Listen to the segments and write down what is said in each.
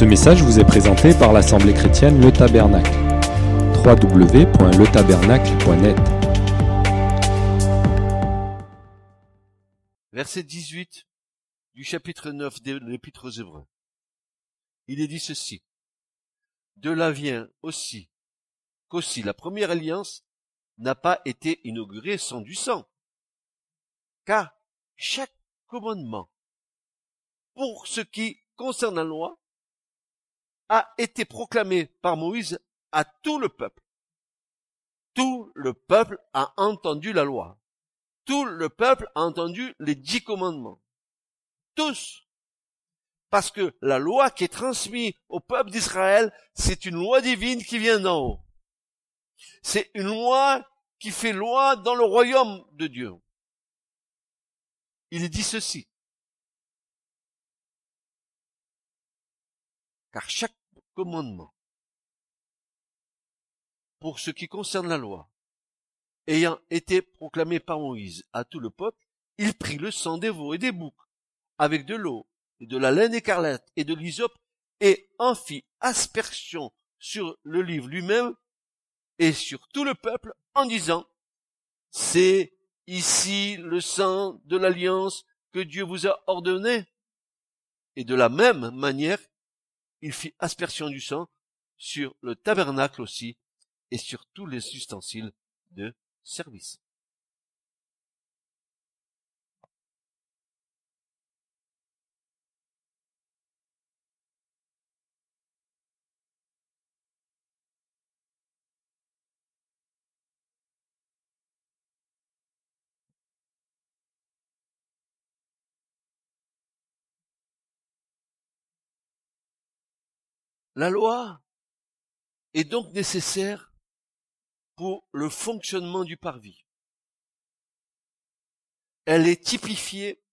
Ce message vous est présenté par l'Assemblée chrétienne Le Tabernacle. www.letabernacle.net Verset 18 du chapitre 9 de l'Épître aux Hébreux. Il est dit ceci. De là vient aussi qu'aussi la première alliance n'a pas été inaugurée sans du sang. Car chaque commandement, pour ce qui concerne la loi, a été proclamé par Moïse à tout le peuple. Tout le peuple a entendu la loi. Tout le peuple a entendu les dix commandements. Tous. Parce que la loi qui est transmise au peuple d'Israël, c'est une loi divine qui vient d'en haut. C'est une loi qui fait loi dans le royaume de Dieu. Il dit ceci. Car chaque pour ce qui concerne la loi, ayant été proclamé par Moïse à tout le peuple, il prit le sang des veaux et des boucs, avec de l'eau, et de la laine écarlate et de l'hysope, et en fit aspersion sur le livre lui-même et sur tout le peuple en disant, c'est ici le sang de l'alliance que Dieu vous a ordonné. Et de la même manière, il fit aspersion du sang sur le tabernacle aussi et sur tous les ustensiles de service. La loi est donc nécessaire pour le fonctionnement du parvis. Elle est typifiée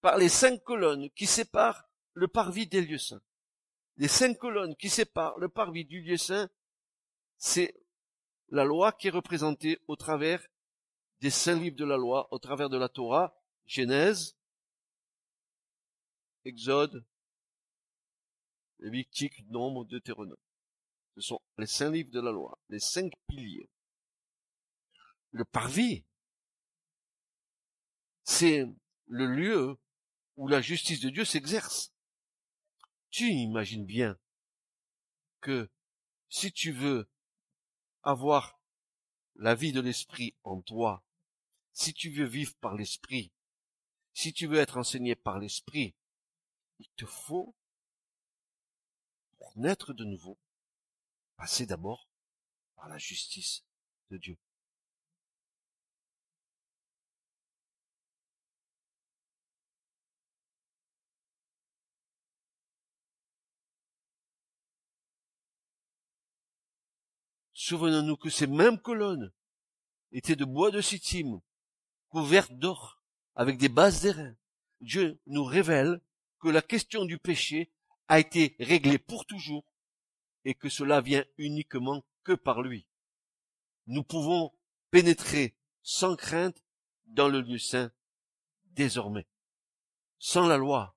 par les cinq colonnes qui séparent le parvis des lieux saints. Les cinq colonnes qui séparent le parvis du lieu saint, c'est la loi qui est représentée au travers des cinq livres de la loi, au travers de la Torah, Genèse, Exode, Lévitique, Nombre, Deutéronome. Ce sont les cinq livres de la loi, les cinq piliers. Le parvis, c'est le lieu où la justice de Dieu s'exerce. Tu imagines bien que si tu veux avoir la vie de l'esprit en toi, si tu veux vivre par l'esprit, si tu veux être enseigné par l'esprit, il te faut naître de nouveau, passer d'abord par la justice de Dieu. Souvenons-nous que ces mêmes colonnes étaient de bois de sittim, couvertes d'or, avec des bases d'airain. Dieu nous révèle que la question du péché a été réglé pour toujours et que cela vient uniquement que par lui. Nous pouvons pénétrer sans crainte dans le lieu saint désormais. Sans la loi,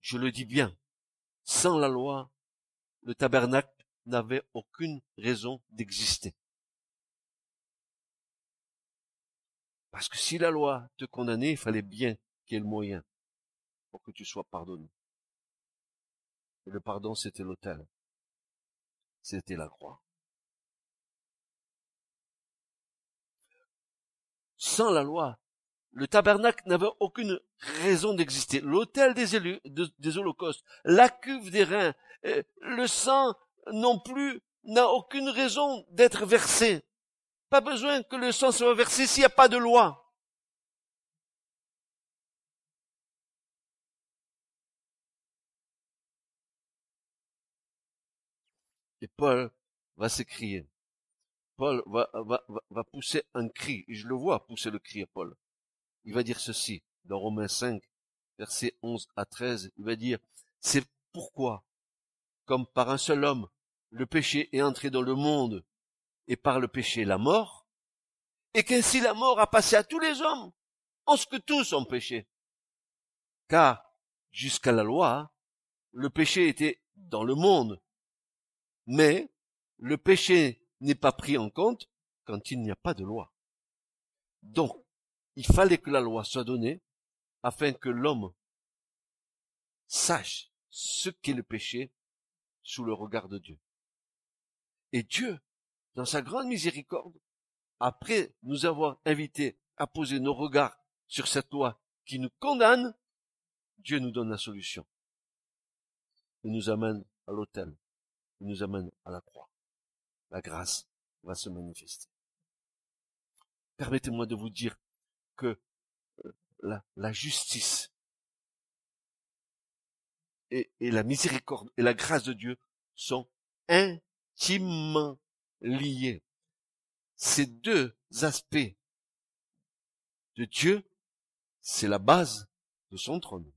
je le dis bien, sans la loi, le tabernacle n'avait aucune raison d'exister. Parce que si la loi te condamnait, il fallait bien qu'il y ait le moyen pour que tu sois pardonné. Le pardon, c'était l'autel. C'était la croix. Sans la loi, le tabernacle n'avait aucune raison d'exister. L'autel des, élus, des holocaustes, la cuve des reins, euh, le sang non plus n'a aucune raison d'être versé. Pas besoin que le sang soit versé s'il n'y a pas de loi. Et Paul va s'écrier. Paul va, va, va, pousser un cri. Et je le vois pousser le cri à Paul. Il va dire ceci, dans Romains 5, versets 11 à 13. Il va dire, c'est pourquoi, comme par un seul homme, le péché est entré dans le monde, et par le péché la mort, et qu'ainsi la mort a passé à tous les hommes, en ce que tous ont péché? Car, jusqu'à la loi, le péché était dans le monde, mais le péché n'est pas pris en compte quand il n'y a pas de loi. Donc, il fallait que la loi soit donnée afin que l'homme sache ce qu'est le péché sous le regard de Dieu. Et Dieu, dans sa grande miséricorde, après nous avoir invités à poser nos regards sur cette loi qui nous condamne, Dieu nous donne la solution. Il nous amène à l'autel. Nous amène à la croix. La grâce va se manifester. Permettez-moi de vous dire que euh, la, la justice et, et, la miséricorde et la grâce de Dieu sont intimement liés. Ces deux aspects de Dieu, c'est la base de son trône.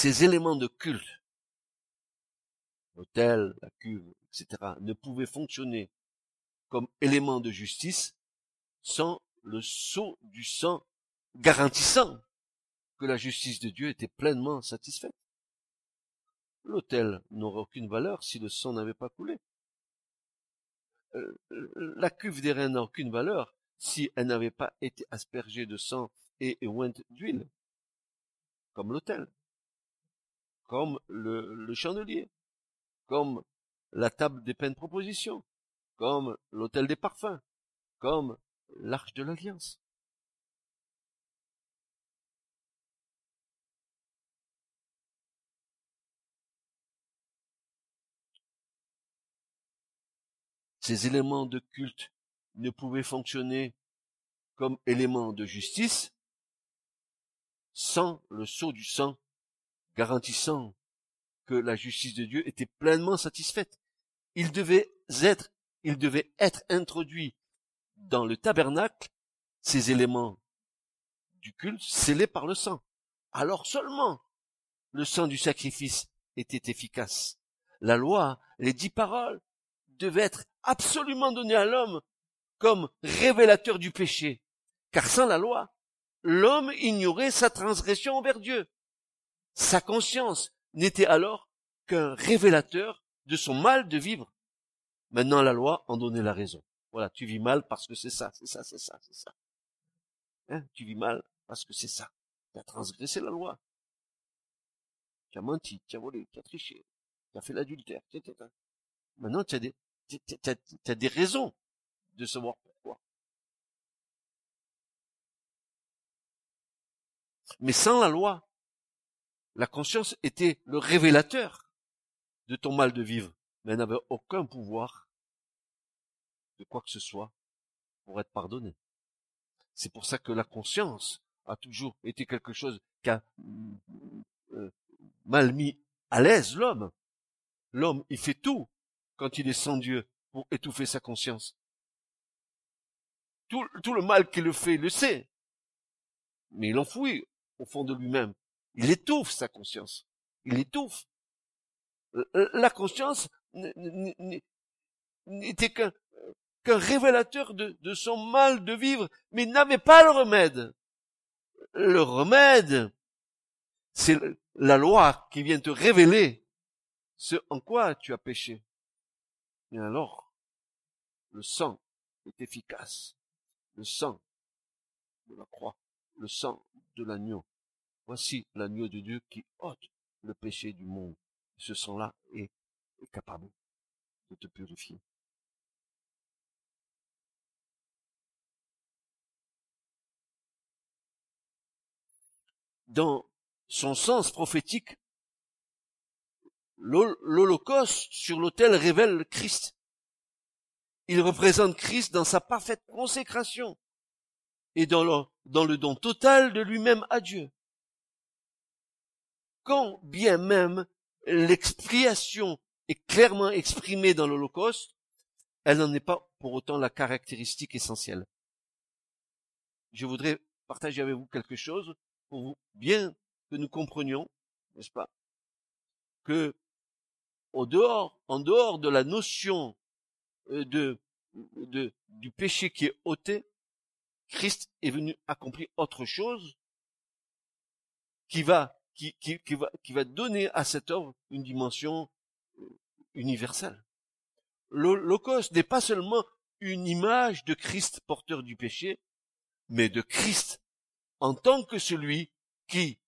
Ces éléments de culte, l'autel, la cuve, etc., ne pouvaient fonctionner comme éléments de justice sans le sceau du sang garantissant que la justice de Dieu était pleinement satisfaite. L'autel n'aurait aucune valeur si le sang n'avait pas coulé. Euh, la cuve des reins n'a aucune valeur si elle n'avait pas été aspergée de sang et ointe d'huile, comme l'autel, comme le, chandelier, comme la table des peines propositions, comme l'autel des parfums, comme l'arche de l'alliance. Ces éléments de culte ne pouvaient fonctionner comme éléments de justice sans le sceau du sang garantissant que la justice de Dieu était pleinement satisfaite. Il devait être, il devait être introduit dans le tabernacle, ces éléments du culte scellés par le sang. Alors seulement le sang du sacrifice était efficace. La loi, les dix paroles, devaient être absolument donné à l'homme comme révélateur du péché. Car sans la loi, l'homme ignorait sa transgression envers Dieu. Sa conscience n'était alors qu'un révélateur de son mal de vivre. Maintenant, la loi en donnait la raison. Voilà, tu vis mal parce que c'est ça, c'est ça, c'est ça, c'est ça. Hein, tu vis mal parce que c'est ça. Tu as transgressé la loi. Tu as menti, tu as volé, tu as triché, tu as fait l'adultère. Maintenant, tu as des, tu as, des raisons de savoir pourquoi. Mais sans la loi, la conscience était le révélateur de ton mal de vivre, mais elle n'avait aucun pouvoir de quoi que ce soit pour être pardonné. C'est pour ça que la conscience a toujours été quelque chose qui a euh, mal mis à l'aise l'homme. L'homme, il fait tout quand il est sans Dieu pour étouffer sa conscience. Tout, le mal qu'il le fait, il le sait. Mais il l'enfouit au fond de lui-même. Il étouffe sa conscience. Il étouffe. Euh, euh, la conscience n'était qu'un révélateur de, de son mal de vivre, mais n'avait pas le remède. Le remède, c'est la loi qui vient te révéler ce en quoi tu as péché. Et alors, le sang est efficace. Le sang de la croix, le sang de l'agneau. Voici l'agneau de Dieu qui ôte le péché du monde. Ce sang-là est, capable de te purifier. Dans son sens prophétique, l'Holocauste sur l'autel révèle Christ. Il représente Christ dans sa parfaite consécration et dans le, dans le don total de lui-même à Dieu. Quand bien même l'expiation est clairement exprimée dans l'Holocauste, elle n'en est pas pour autant la caractéristique essentielle. Je voudrais partager avec vous quelque chose pour vous bien que nous comprenions, n'est-ce pas, que au dehors, en dehors de la notion euh, du péché qui est ôté, Christ est venu accomplir autre chose qui va, qui, va, donner à cette œuvre une dimension euh, universelle. L'Holocauste n'est pas seulement une image de Christ porteur du péché, mais de Christ en tant que celui qui,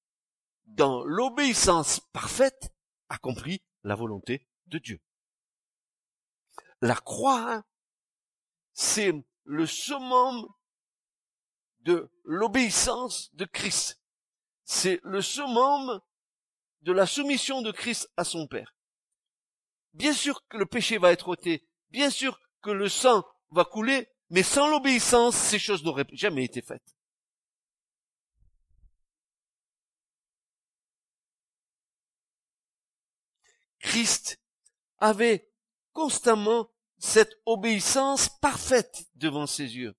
dans l'obéissance parfaite, accomplit la volonté de Dieu. La croix, hein, c'est le summum de l'obéissance de Christ. C'est le summum de la soumission de Christ à son Père. Bien sûr que le péché va être ôté, bien sûr que le sang va couler, mais sans l'obéissance, ces choses n'auraient jamais été faites. Christ avait constamment cette obéissance parfaite devant ses yeux.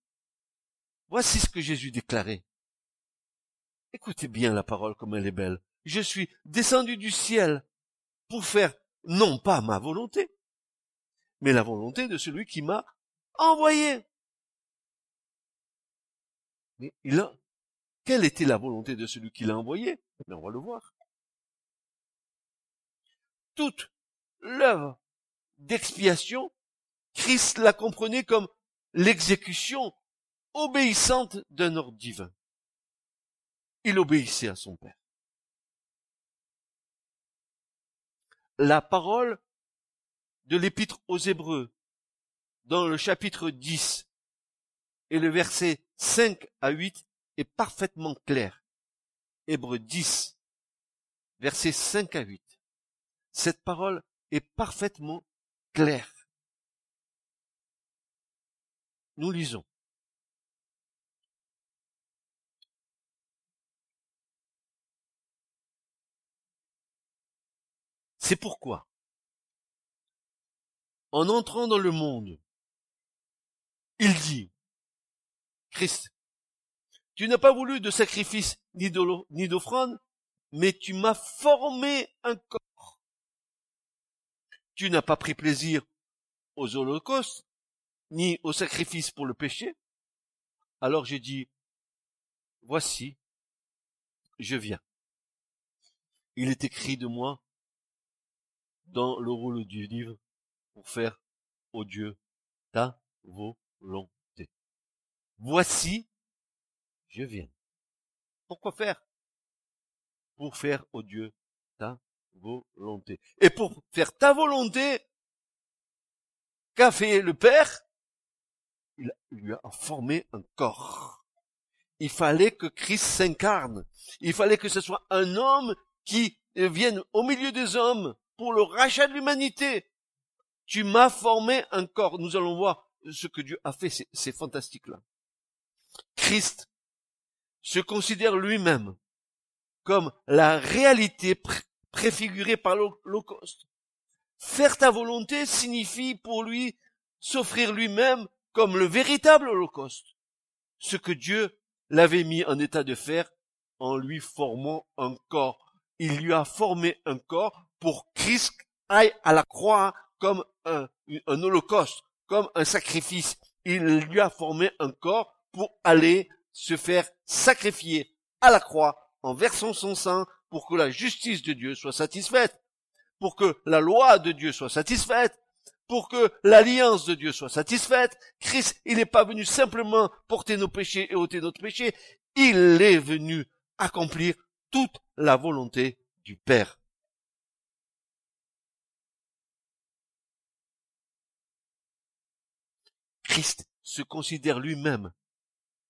Voici ce que Jésus déclarait. Écoutez bien la parole comme elle est belle. Je suis descendu du ciel pour faire non pas ma volonté, mais la volonté de celui qui m'a envoyé. Mais il a, quelle était la volonté de celui qui l'a envoyé? Mais on va le voir. Toute l'œuvre d'expiation, Christ la comprenait comme l'exécution obéissante d'un ordre divin. Il obéissait à son Père. La parole de l'épître aux Hébreux, dans le chapitre 10 et le verset 5 à 8, est parfaitement clair. Hébreux 10, verset 5 à 8. Cette parole est parfaitement claire. Nous lisons. C'est pourquoi, en entrant dans le monde, il dit, Christ, tu n'as pas voulu de sacrifice ni d'offrande, mais tu m'as formé un corps. Tu n'as pas pris plaisir aux holocaustes, ni aux sacrifices pour le péché. Alors j'ai dit, voici, je viens. Il est écrit de moi dans le rôle du livre pour faire, au Dieu, ta volonté. Voici, je viens. Pourquoi faire? Pour faire, au Dieu, ta volonté. Et pour faire ta volonté, qu'a fait le Père? Il lui a formé un corps. Il fallait que Christ s'incarne. Il fallait que ce soit un homme qui vienne au milieu des hommes pour le rachat de l'humanité. Tu m'as formé un corps. Nous allons voir ce que Dieu a fait. C'est fantastique là. Christ se considère lui-même comme la réalité préfigurée par l'Holocauste. Faire ta volonté signifie pour lui s'offrir lui-même comme le véritable Holocauste. Ce que Dieu l'avait mis en état de faire en lui formant un corps. Il lui a formé un corps pour Christ aille à la croix comme un, holocauste, comme un sacrifice. Il lui a formé un corps pour aller se faire sacrifier à la croix en versant son sang pour que la justice de Dieu soit satisfaite, pour que la loi de Dieu soit satisfaite, pour que l'alliance de Dieu soit satisfaite. Christ, il n'est pas venu simplement porter nos péchés et ôter notre péché, il est venu accomplir toute la volonté du Père. Christ se considère lui-même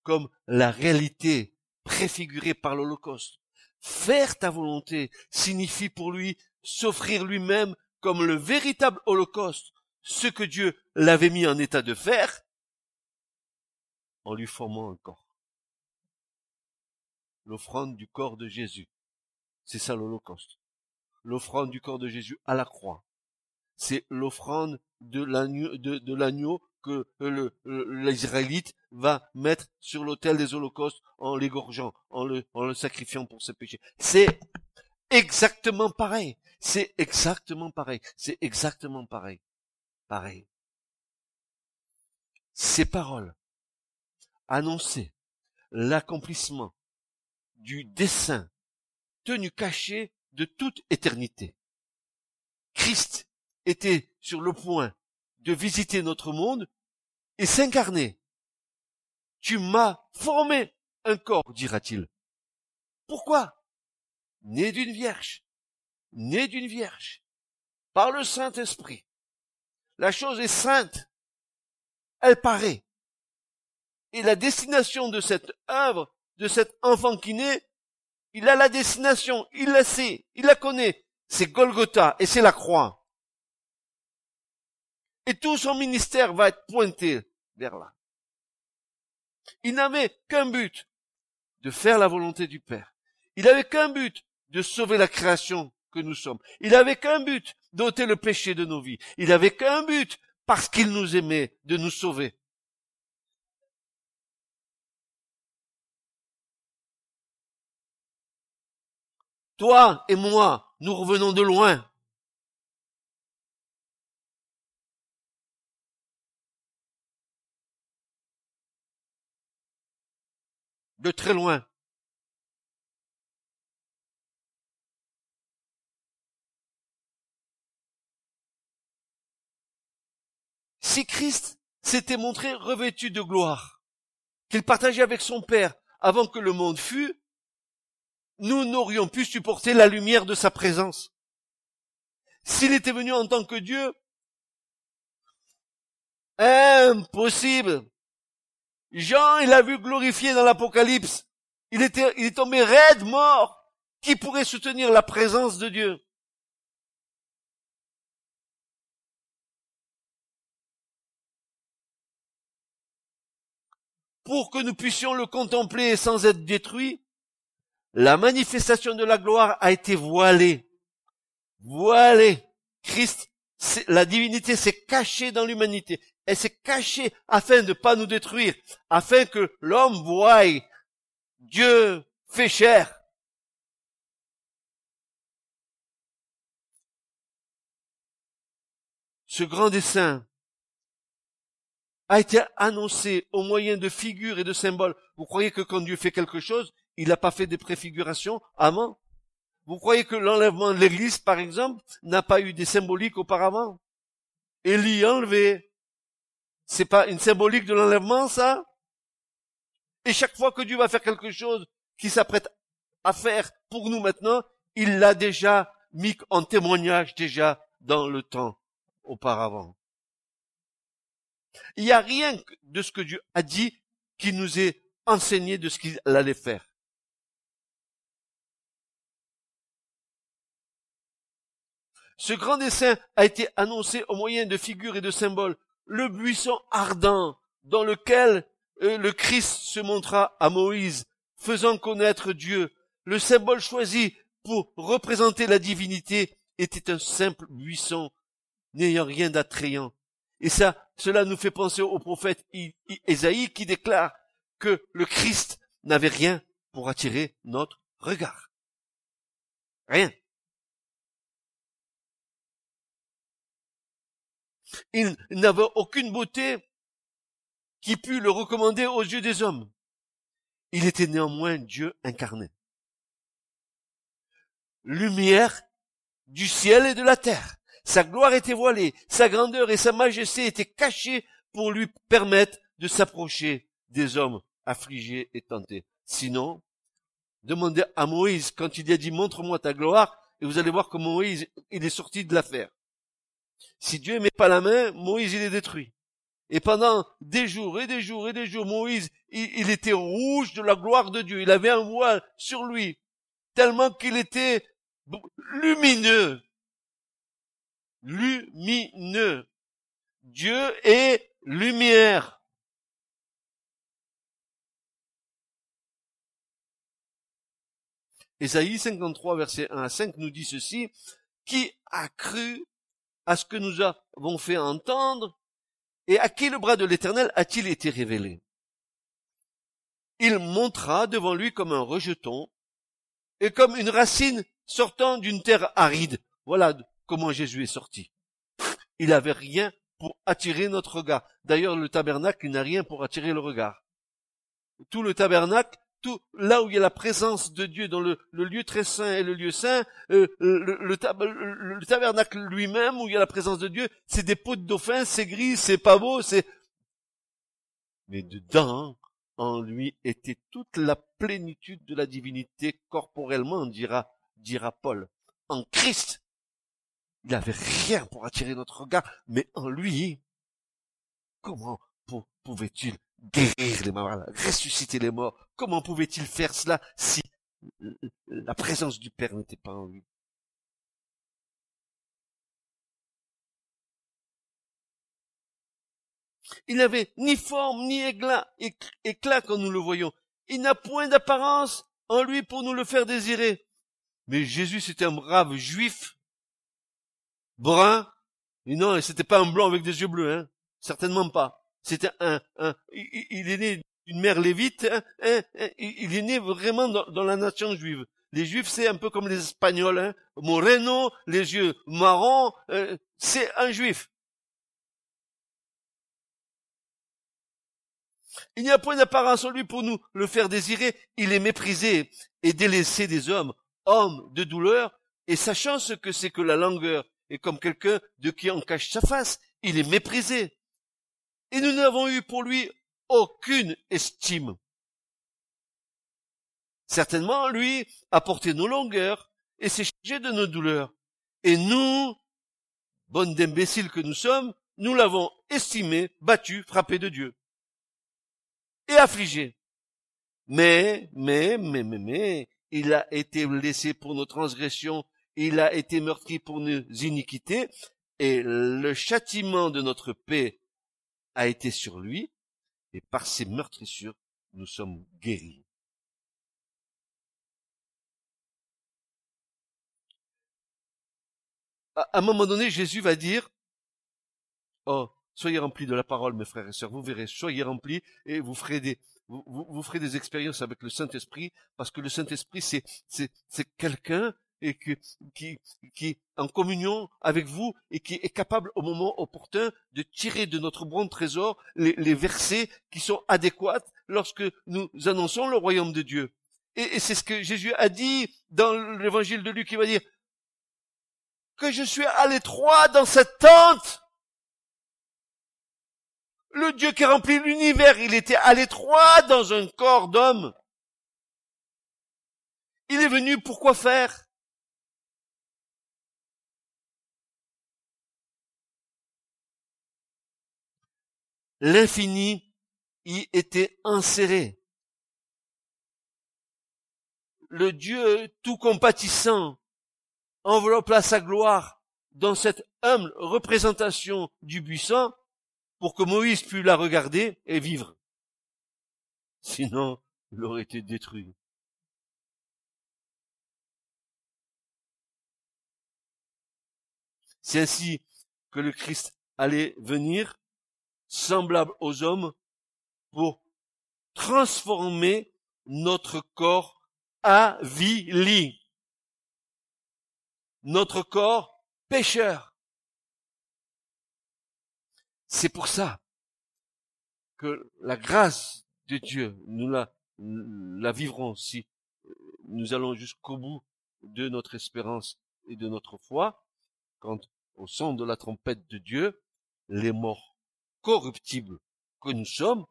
comme la réalité préfigurée par l'Holocauste. Faire ta volonté signifie pour lui s'offrir lui-même comme le véritable Holocauste, ce que Dieu l'avait mis en état de faire, en lui formant un corps. L'offrande du corps de Jésus. C'est ça l'Holocauste. L'offrande du corps de Jésus à la croix. C'est l'offrande de l'agneau, que l'Israélite va mettre sur l'autel des holocaustes en l'égorgeant, en le, en le sacrifiant pour ses péchés. C'est exactement pareil. C'est exactement pareil. C'est exactement pareil. Pareil. ces paroles annonçaient l'accomplissement du dessein tenu caché de toute éternité. Christ était sur le point de visiter notre monde et s'incarner. Tu m'as formé un corps, dira-t-il. Pourquoi? Né d'une vierge, né d'une vierge, par le Saint-Esprit. La chose est sainte, elle paraît. Et la destination de cette œuvre, de cet enfant qui naît, il a la destination, il la sait, il la connaît. C'est Golgotha et c'est la croix. Et tout son ministère va être pointé vers là. Il n'avait qu'un but, de faire la volonté du Père. Il n'avait qu'un but, de sauver la création que nous sommes. Il n'avait qu'un but, d'ôter le péché de nos vies. Il n'avait qu'un but, parce qu'il nous aimait, de nous sauver. Toi et moi, nous revenons de loin. De très loin. Si Christ s'était montré revêtu de gloire, qu'il partageait avec son Père avant que le monde fût, nous n'aurions pu supporter la lumière de sa présence. S'il était venu en tant que Dieu, impossible. Jean, il a vu glorifié dans l'Apocalypse. Il était, il est tombé raide, mort. Qui pourrait soutenir la présence de Dieu? Pour que nous puissions le contempler sans être détruits, la manifestation de la gloire a été voilée. Voilée. Christ, la divinité s'est cachée dans l'humanité. Elle s'est cachée afin de ne pas nous détruire, afin que l'homme voie Dieu fait chair. Ce grand dessein a été annoncé au moyen de figures et de symboles. Vous croyez que quand Dieu fait quelque chose, il n'a pas fait des préfigurations avant? Vous croyez que l'enlèvement de l'église, par exemple, n'a pas eu des symboliques auparavant? Élie enlevé. C'est pas une symbolique de l'enlèvement, ça? Et chaque fois que Dieu va faire quelque chose qu'il s'apprête à faire pour nous maintenant, il l'a déjà mis en témoignage déjà dans le temps auparavant. Il n'y a rien de ce que Dieu a dit qui nous est enseigné de ce qu'il allait faire. Ce grand dessein a été annoncé au moyen de figures et de symboles. Le buisson ardent dans lequel euh, le Christ se montra à Moïse, faisant connaître Dieu. Le symbole choisi pour représenter la divinité était un simple buisson, n'ayant rien d'attrayant. Et ça, cela nous fait penser au prophète Isaïe qui déclare que le Christ n'avait rien pour attirer notre regard. Rien. Il n'avait aucune beauté qui pût le recommander aux yeux des hommes. Il était néanmoins Dieu incarné. Lumière du ciel et de la terre. Sa gloire était voilée, sa grandeur et sa majesté étaient cachées pour lui permettre de s'approcher des hommes affligés et tentés. Sinon, demandez à Moïse quand il a dit montre-moi ta gloire et vous allez voir que Moïse, il est sorti de l'affaire. Si Dieu met pas la main, Moïse il est détruit. Et pendant des jours et des jours et des jours, Moïse, il, était rouge de la gloire de Dieu. Il avait un voile sur lui, tellement qu'il était lumineux. Lumineux. Dieu est lumière. Ésaïe 53, verset 1 à 5 nous dit ceci, qui a cru à ce que nous avons fait entendre, et à qui le bras de l'Éternel a-t-il été révélé Il montra devant lui comme un rejeton, et comme une racine sortant d'une terre aride. Voilà comment Jésus est sorti. Il avait rien pour attirer notre regard. D'ailleurs, le tabernacle n'a rien pour attirer le regard. Tout le tabernacle, tout là où il y a la présence de Dieu dans le, lieu très saint et le lieu saint, euh, le, tabernacle lui-même où il y a la présence de Dieu, c'est des pots de dauphin, c'est gris, c'est pas beau, c'est mais dedans, en lui était toute la plénitude de la divinité corporellement, dira, dira Paul. En Christ, il n'avait rien pour attirer notre regard, mais en lui, comment pouvait-il guérir les morts, ressusciter les morts Comment pouvait-il faire cela si la présence du Père n'était pas en lui? Il n'avait ni forme ni éclat, éclat quand nous le voyons. Il n'a point d'apparence en lui pour nous le faire désirer. Mais Jésus, c'était un brave juif, brun, et non, c'était pas un blanc avec des yeux bleus, hein. Certainement pas. C'était un, un, il, est né d'une mère lévite, hein, hein, hein. il est né vraiment dans, la nation juive. Les juifs, c'est un peu comme les espagnols, hein. Moreno, les yeux marrons, euh, c'est un juif. Il n'y a point d'apparence en lui pour nous le faire désirer. Il est méprisé et délaissé des hommes, homme de douleur, et sachant ce que c'est que la langueur, et comme quelqu'un de qui on cache sa face, il est méprisé. Et nous n'avons eu pour lui aucune estime. Certainement, lui a porté nos longueurs et s'est chargé de nos douleurs. Et nous, bonnes d'imbéciles que nous sommes, nous l'avons estimé, battu, frappé de Dieu et affligé. Mais, mais, mais, mais, mais, il a été blessé pour nos transgressions, il a été meurtri pour nos iniquités, et le châtiment de notre paix a été sur lui, et par ses meurtrissures, nous sommes guéris. À un moment donné, Jésus va dire, oh, Soyez remplis de la parole, mes frères et sœurs. Vous verrez, soyez remplis et vous ferez des, vous, ferez des expériences avec le Saint-Esprit, parce que le Saint-Esprit, c'est, c'est, c'est quelqu'un et qui, qui, qui est en communion avec vous et qui est capable au moment opportun de tirer de notre bon trésor les, les versets qui sont adéquats lorsque nous annonçons le royaume de Dieu. Et, et c'est ce que Jésus a dit dans l'évangile de Luc, il va dire que je suis à l'étroit dans cette tente le Dieu qui remplit l'univers, il était à l'étroit dans un corps d'homme. Il est venu pour quoi faire? L'infini y était inséré. Le Dieu tout compatissant enveloppa sa gloire dans cette humble représentation du buisson pour que Moïse pût la regarder et vivre. Sinon, il aurait été détruit. C'est ainsi que le Christ allait venir, semblable aux hommes, pour transformer notre corps avili. Notre corps pécheur. C'est pour ça que la grâce de Dieu, nous la, la vivrons si nous allons jusqu'au bout de notre espérance et de notre foi, quand au son de la trompette de Dieu, les morts corruptibles que nous sommes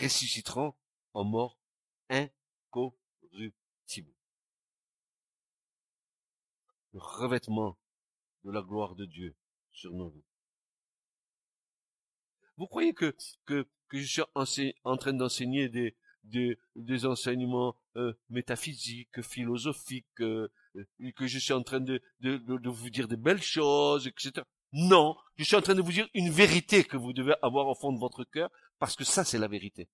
ressusciteront en mort incorruptible. Le revêtement de la gloire de Dieu sur nos vies. Vous croyez que, que, que je suis en train d'enseigner des, des, des enseignements euh, métaphysiques, philosophiques, euh, que je suis en train de, de, de, vous dire de belles choses, etc. Non, je suis en train de vous dire une vérité que vous devez avoir au fond de votre cœur, parce que ça, c'est la vérité.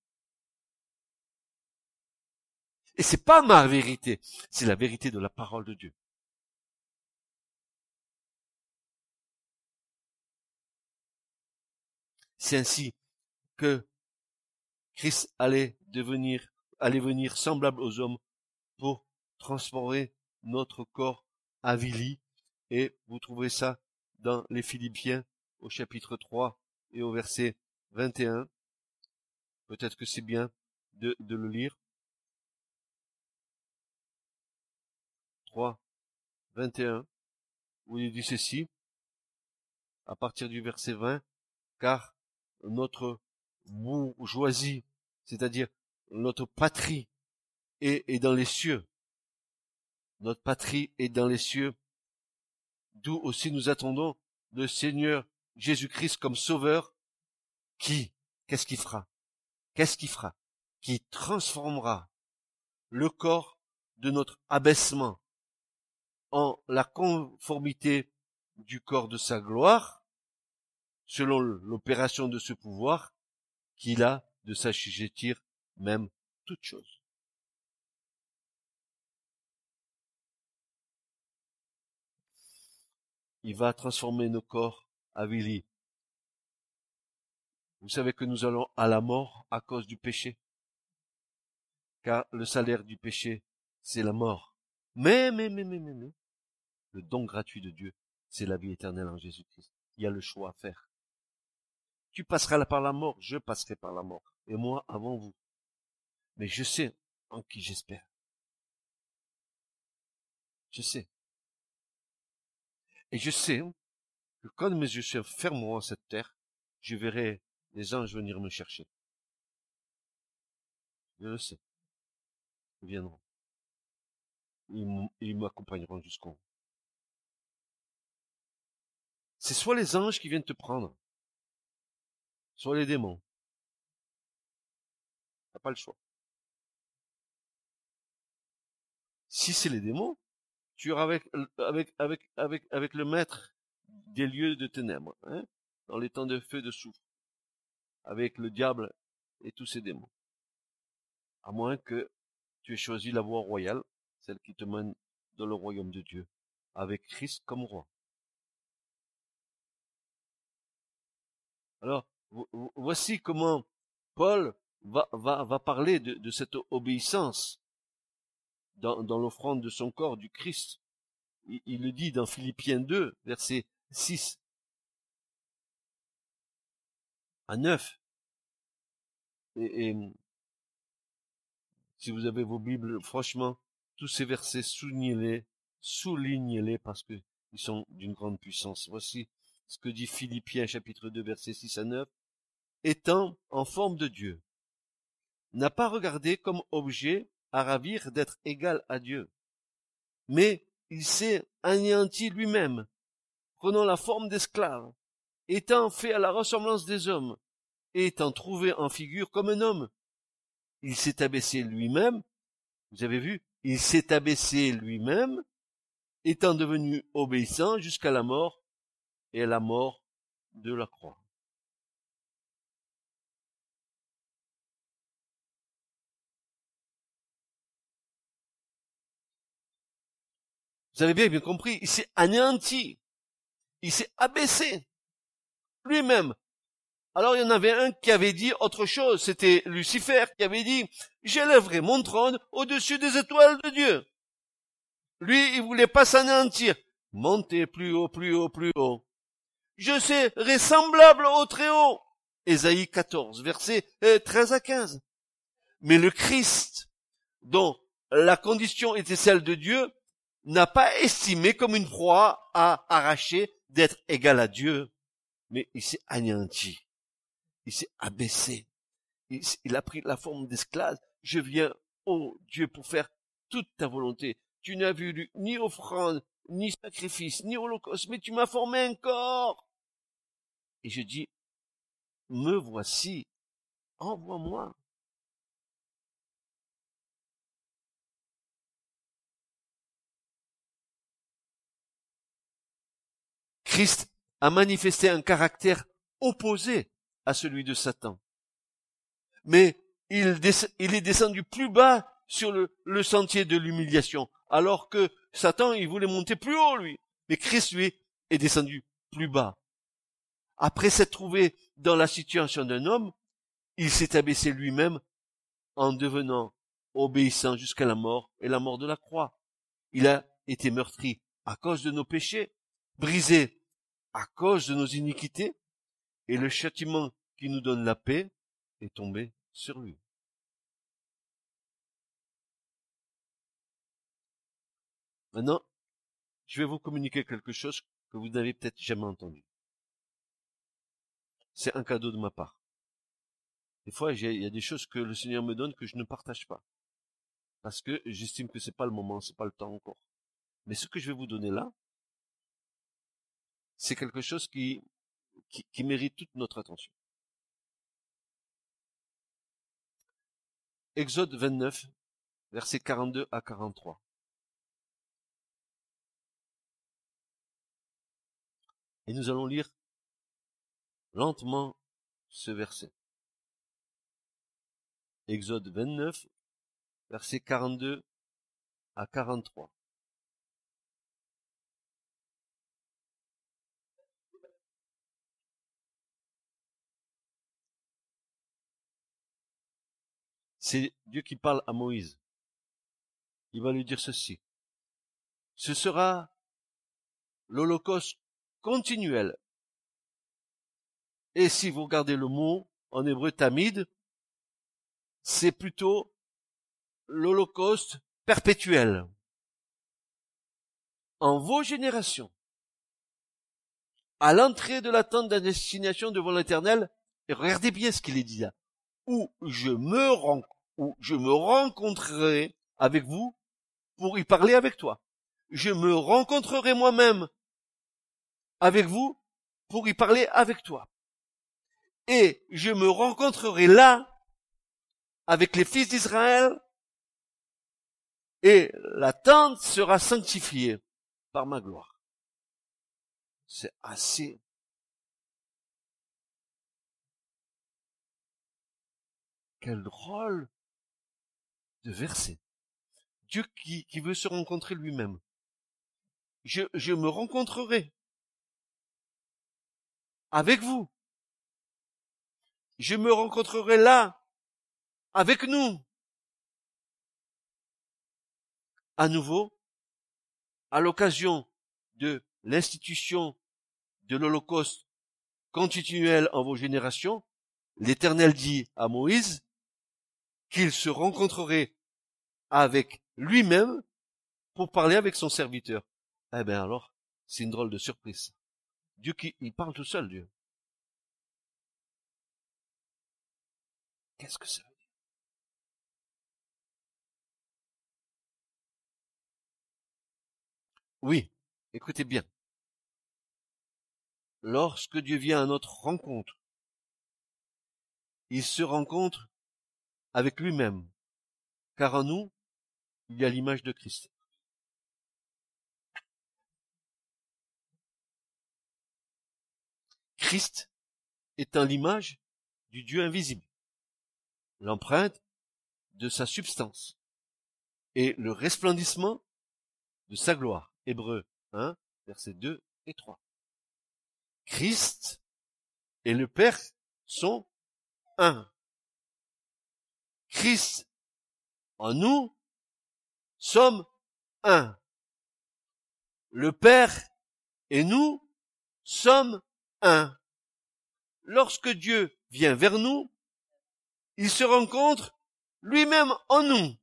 Et c'est pas ma vérité, c'est la vérité de la parole de Dieu. C'est ainsi que Christ allait devenir, allait venir semblable aux hommes pour transformer notre corps avili. Et vous trouvez ça dans les Philippiens au chapitre 3 et au verset 21. Peut-être que c'est bien de, de le lire. 3, 21, où il dit ceci, à partir du verset 20, car notre bourgeoisie, c'est-à-dire notre patrie, est, est dans les cieux. Notre patrie est dans les cieux, d'où aussi nous attendons le Seigneur Jésus-Christ comme sauveur, qui, qu'est-ce qu'il fera? Qu'est-ce qu'il fera? Qui transformera le corps de notre abaissement en la conformité du corps de sa gloire, selon l'opération de ce pouvoir qu'il a de s'assujettir même toute chose. Il va transformer nos corps avilis. Vous savez que nous allons à la mort à cause du péché. Car le salaire du péché, c'est la mort. Mais, mais, mais, mais, mais, mais, le don gratuit de Dieu, c'est la vie éternelle en Jésus-Christ. Il y a le choix à faire. Tu passeras par la mort, je passerai par la mort. Et moi avant vous. Mais je sais en qui j'espère. Je sais. Et je sais que quand mes yeux se fermeront à cette terre, je verrai les anges venir me chercher. Je le sais. Ils viendront ils m'accompagneront jusqu'au bout. C'est soit les anges qui viennent te prendre, soit les démons. T'as pas le choix. Si c'est les démons, tu iras avec, avec, avec, avec, avec le maître des lieux de ténèbres, hein, dans les temps de feu de souffle, avec le diable et tous ses démons. À moins que tu aies choisi la voie royale, celle qui te mène dans le royaume de Dieu, avec Christ comme roi. Alors, voici comment Paul va, va, va parler de cette obéissance dans, l'offrande de son corps du Christ. Il, le dit dans Philippiens 2, verset 6 à 9. Et, si vous avez vos Bibles, franchement, tous ces versets, soulignez-les, soulignez-les parce que ils sont d'une grande puissance. Voici ce que dit Philippiens chapitre 2 versets 6 à 9. Étant en forme de Dieu, n'a pas regardé comme objet à ravir d'être égal à Dieu, mais il s'est anéanti lui-même, prenant la forme d'esclave, étant fait à la ressemblance des hommes, étant trouvé en figure comme un homme. Il s'est abaissé lui-même, vous avez vu, il s'est abaissé lui-même, étant devenu obéissant jusqu'à la mort et à la mort de la croix. Vous avez bien, compris, il s'est anéanti, il s'est abaissé lui-même alors il y en avait un qui avait dit autre chose, c'était Lucifer qui avait dit, j'élèverai mon trône au-dessus des étoiles de Dieu. Lui, il voulait pas s'anéantir. Monter plus haut, plus haut, plus haut. Je serai semblable au Très-Haut. Ésaïe 14, versets 13 à 15. Mais le Christ, dont la condition était celle de Dieu, n'a pas estimé comme une proie à arracher d'être égal à Dieu, mais il s'est anéanti il s'est abaissé. Il, a pris la forme d'esclave. Je viens, oh Dieu, pour faire toute ta volonté. Tu n'as vu ni offrande, ni sacrifice, ni holocauste, mais tu m'as formé un corps. Et je dis, me voici, envoie-moi. Christ a manifesté un caractère opposé à celui de Satan. Mais il, est descendu plus bas sur le, le sentier de l'humiliation, alors que Satan, il voulait monter plus haut, lui. Mais Christ, lui, est descendu plus bas. Après s'être trouvé dans la situation d'un homme, il s'est abaissé lui-même en devenant obéissant jusqu'à la mort et la mort de la croix. Il a été meurtri à cause de nos péchés, brisé à cause de nos iniquités, et le châtiment qui nous donne la paix est tombé sur lui. Maintenant, je vais vous communiquer quelque chose que vous n'avez peut-être jamais entendu. C'est un cadeau de ma part. Des fois, il y a des choses que le Seigneur me donne que je ne partage pas. Parce que j'estime que c'est pas le moment, c'est pas le temps encore. Mais ce que je vais vous donner là, c'est quelque chose qui, qui, qui mérite toute notre attention. Exode 29, versets 42 à 43. Et nous allons lire lentement ce verset. Exode 29, versets 42 à 43. C'est Dieu qui parle à Moïse. Il va lui dire ceci. Ce sera l'holocauste continuel. Et si vous regardez le mot en hébreu tamid, c'est plutôt l'holocauste perpétuel. En vos générations, à l'entrée de la tente de destination devant l'éternel, regardez bien ce qu'il est dit là, où je me rends, où je me rencontrerai avec vous pour y parler avec toi. Je me rencontrerai moi-même avec vous pour y parler avec toi. Et je me rencontrerai là avec les fils d'Israël et la tente sera sanctifiée par ma gloire. C'est assez. Quel drôle de verset. Dieu qui, qui veut se rencontrer lui-même. Je, je me rencontrerai avec vous. Je me rencontrerai là, avec nous. À nouveau, à l'occasion de l'institution de l'Holocauste continuel en vos générations, l'Éternel dit à Moïse qu'il se rencontrerait avec lui-même pour parler avec son serviteur. Eh bien alors, c'est une drôle de surprise. Dieu qui, il parle tout seul, Dieu. Qu'est-ce que ça veut dire? Oui, écoutez bien. Lorsque Dieu vient à notre rencontre, il se rencontre avec lui-même, car en nous, il y a l'image de Christ. Christ étant l'image du Dieu invisible, l'empreinte de sa substance et le resplendissement de sa gloire. Hébreu 1, versets 2 et 3. Christ et le Père sont un. Christ en nous sommes un. Le Père et nous sommes un. Lorsque Dieu vient vers nous, il se rencontre lui-même en nous.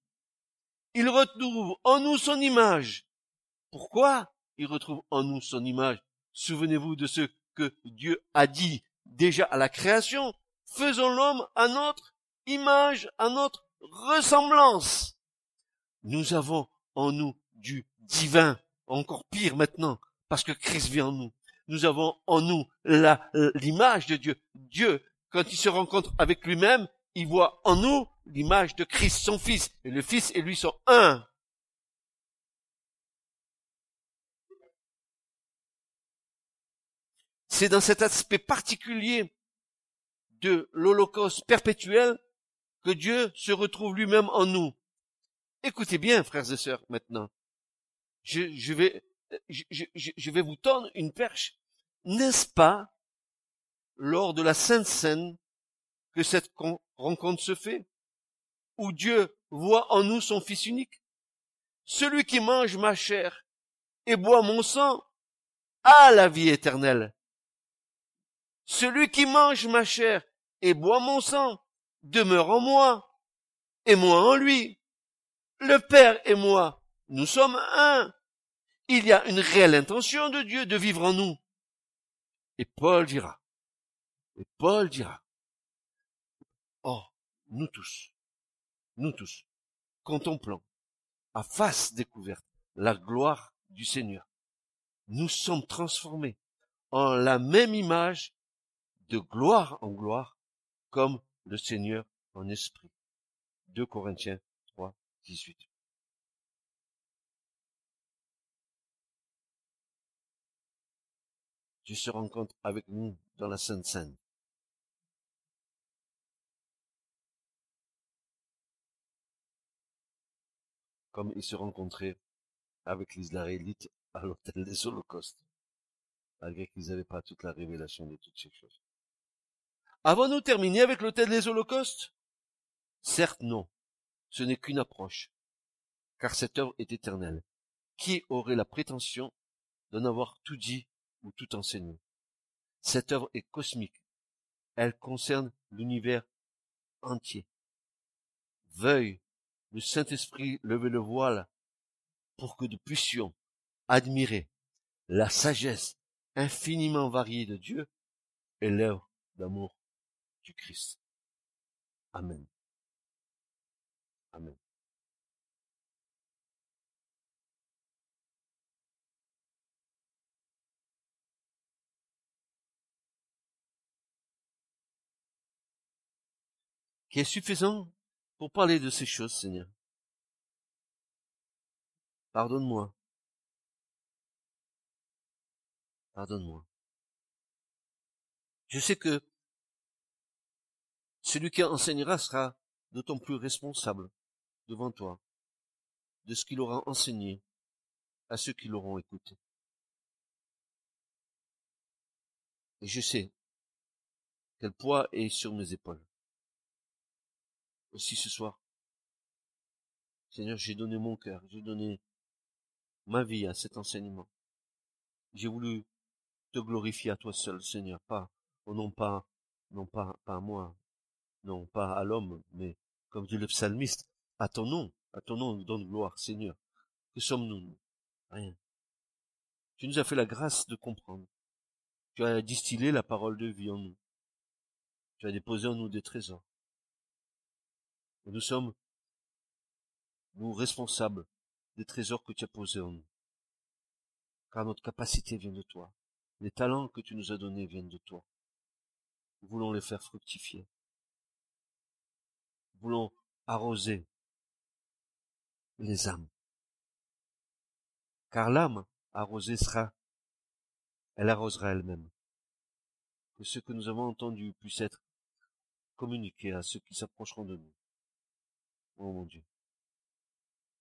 Il retrouve en nous son image. Pourquoi il retrouve en nous son image? Souvenez-vous de ce que Dieu a dit déjà à la création. Faisons l'homme à notre image, à notre ressemblance. Nous avons en nous du divin, encore pire maintenant, parce que Christ vit en nous nous avons en nous l'image de Dieu. Dieu, quand il se rencontre avec lui-même, il voit en nous l'image de Christ, son Fils. Et le Fils et lui sont un. C'est dans cet aspect particulier de l'Holocauste perpétuel que Dieu se retrouve lui-même en nous. Écoutez bien, frères et sœurs, maintenant. Je, vais vous tendre une perche. N'est-ce pas lors de la Sainte Seine que cette rencontre se fait, où Dieu voit en nous son Fils unique? Celui qui mange ma chair et boit mon sang a la vie éternelle, Celui qui mange ma chair et boit mon sang demeure en moi, et moi en lui. Le Père et moi, nous sommes un. Il y a une réelle intention de Dieu de vivre en nous. Et Paul dira, et Paul dira, oh, nous tous, nous tous, contemplons à face découverte la gloire du Seigneur. Nous sommes transformés en la même image de gloire en gloire comme le Seigneur en esprit. 2 Corinthiens 3, 18. Dieu se rencontre avec nous dans la Sainte Seine. Comme il se rencontrait avec les à l'hôtel des Holocaustes, malgré qu'ils n'avaient pas toute la révélation de toutes ces choses. Avons-nous terminé avec l'hôtel des Holocaustes? Certes non, ce n'est qu'une approche, car cette œuvre est éternelle. Qui aurait la prétention d'en avoir tout dit ou tout enseigné? Cette œuvre est cosmique, elle concerne l'univers entier. Veuille le Saint-Esprit lever le voile pour que nous puissions admirer la sagesse infiniment variée de Dieu et l'œuvre d'amour du Christ. Amen. Amen. Qui est suffisant pour parler de ces choses, Seigneur. Pardonne-moi. Pardonne-moi. Je sais que celui qui enseignera sera d'autant plus responsable devant toi de ce qu'il aura enseigné à ceux qui l'auront écouté. Et je sais quel poids est sur mes épaules. Aussi ce soir, Seigneur, j'ai donné mon cœur, j'ai donné ma vie à cet enseignement. J'ai voulu te glorifier à toi seul, Seigneur, pas, oh non pas, non pas, pas à moi, non pas à l'homme, mais, comme dit le psalmiste, à ton nom, à ton nom donne gloire, Seigneur. Que sommes-nous Rien. Tu nous as fait la grâce de comprendre. Tu as distillé la parole de vie en nous. Tu as déposé en nous des trésors. Et nous sommes, nous, responsables des trésors que tu as posés en nous. Car notre capacité vient de toi. Les talents que tu nous as donnés viennent de toi. Nous voulons les faire fructifier. Nous voulons arroser les âmes. Car l'âme arrosée sera, elle arrosera elle-même. Que ce que nous avons entendu puisse être communiqué à ceux qui s'approcheront de nous. Oh mon Dieu.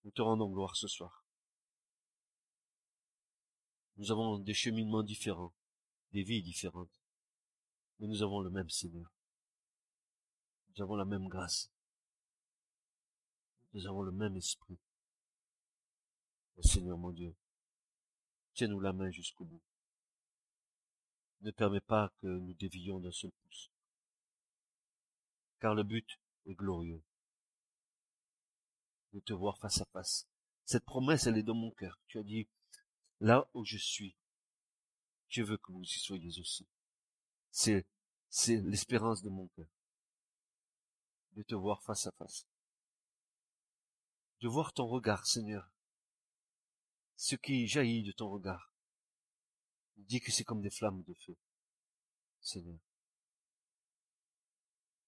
Nous te rendons gloire ce soir. Nous avons des cheminements différents, des vies différentes, mais nous avons le même Seigneur. Nous avons la même grâce. Nous avons le même esprit. Seigneur mon Dieu, tiens-nous la main jusqu'au bout. Ne permets pas que nous dévions d'un seul pouce. Car le but est glorieux. De te voir face à face. Cette promesse, elle est dans mon cœur. Tu as dit, là où je suis, je veux que vous y soyez aussi. C'est, c'est l'espérance de mon cœur. De te voir face à face. De voir ton regard, Seigneur, ce qui jaillit de ton regard. Dis que c'est comme des flammes de feu. Seigneur.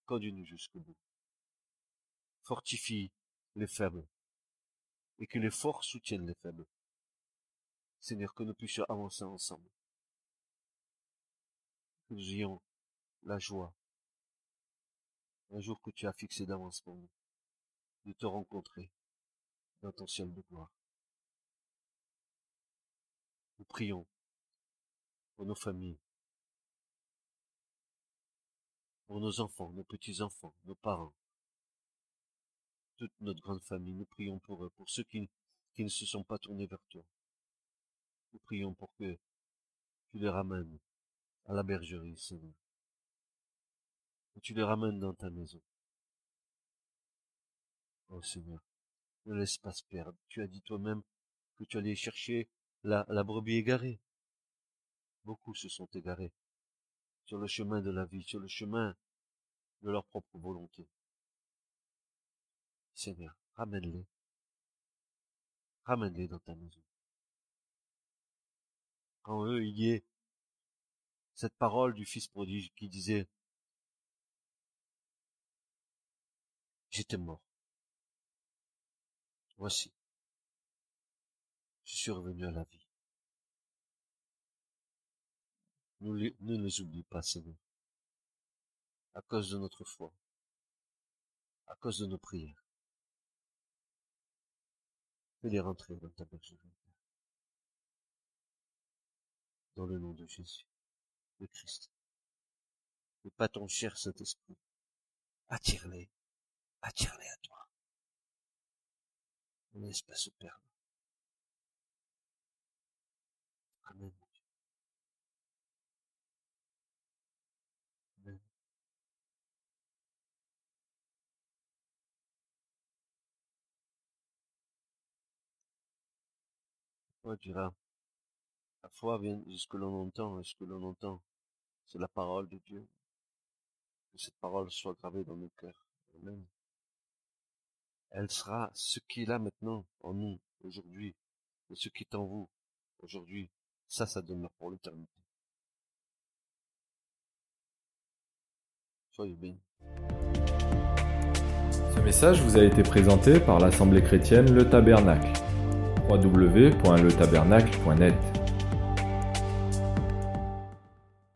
Conduis-nous jusqu'au bout. Fortifie les faibles. Et que les forts soutiennent les faibles. Seigneur, que nous puissions avancer ensemble. Que nous ayons la joie. Un jour que tu as fixé d'avance pour nous. De te rencontrer ciel de gloire. Nous prions pour nos familles, pour nos enfants, nos petits-enfants, nos parents, toute notre grande famille. Nous prions pour eux, pour ceux qui, ne se sont pas tournés vers toi. Nous prions pour que tu les ramènes à la bergerie, Seigneur. Et tu les ramènes dans ta maison. Oh Seigneur, ne laisse pas se perdre. Tu as dit toi-même que tu allais chercher la, la brebis égarée. Beaucoup se sont égarés sur le chemin de la vie, sur le chemin de leur propre volonté. Seigneur, ramène-les. Ramène-les dans ta maison. Quand eux, il y ait cette parole du Fils prodige qui disait, j'étais mort. Voici. Je suis revenu à la vie. Ne les oublie pas, Seigneur. À cause de notre foi. À cause de nos prières. Fais-les rentrer dans ta bergerie. Dans le nom de Jésus, le Christ. Et pas ton cher Saint-Esprit. Attire-les. Attire-les à toi. Ne laisse pas se perdre. Amen. Ouais, tu La foi vient de ce que l'on entend, et ce que l'on entend, c'est la parole de Dieu. Que cette parole soit gravée dans nos cœurs. Amen. Elle sera ce qui est là maintenant, en nous, aujourd'hui, et ce qui est en vous, aujourd'hui. Ça, ça demeure pour l'éternité. Soyez bénis. Ce message vous a été présenté par l'Assemblée chrétienne Le Tabernacle www.letabernacle.net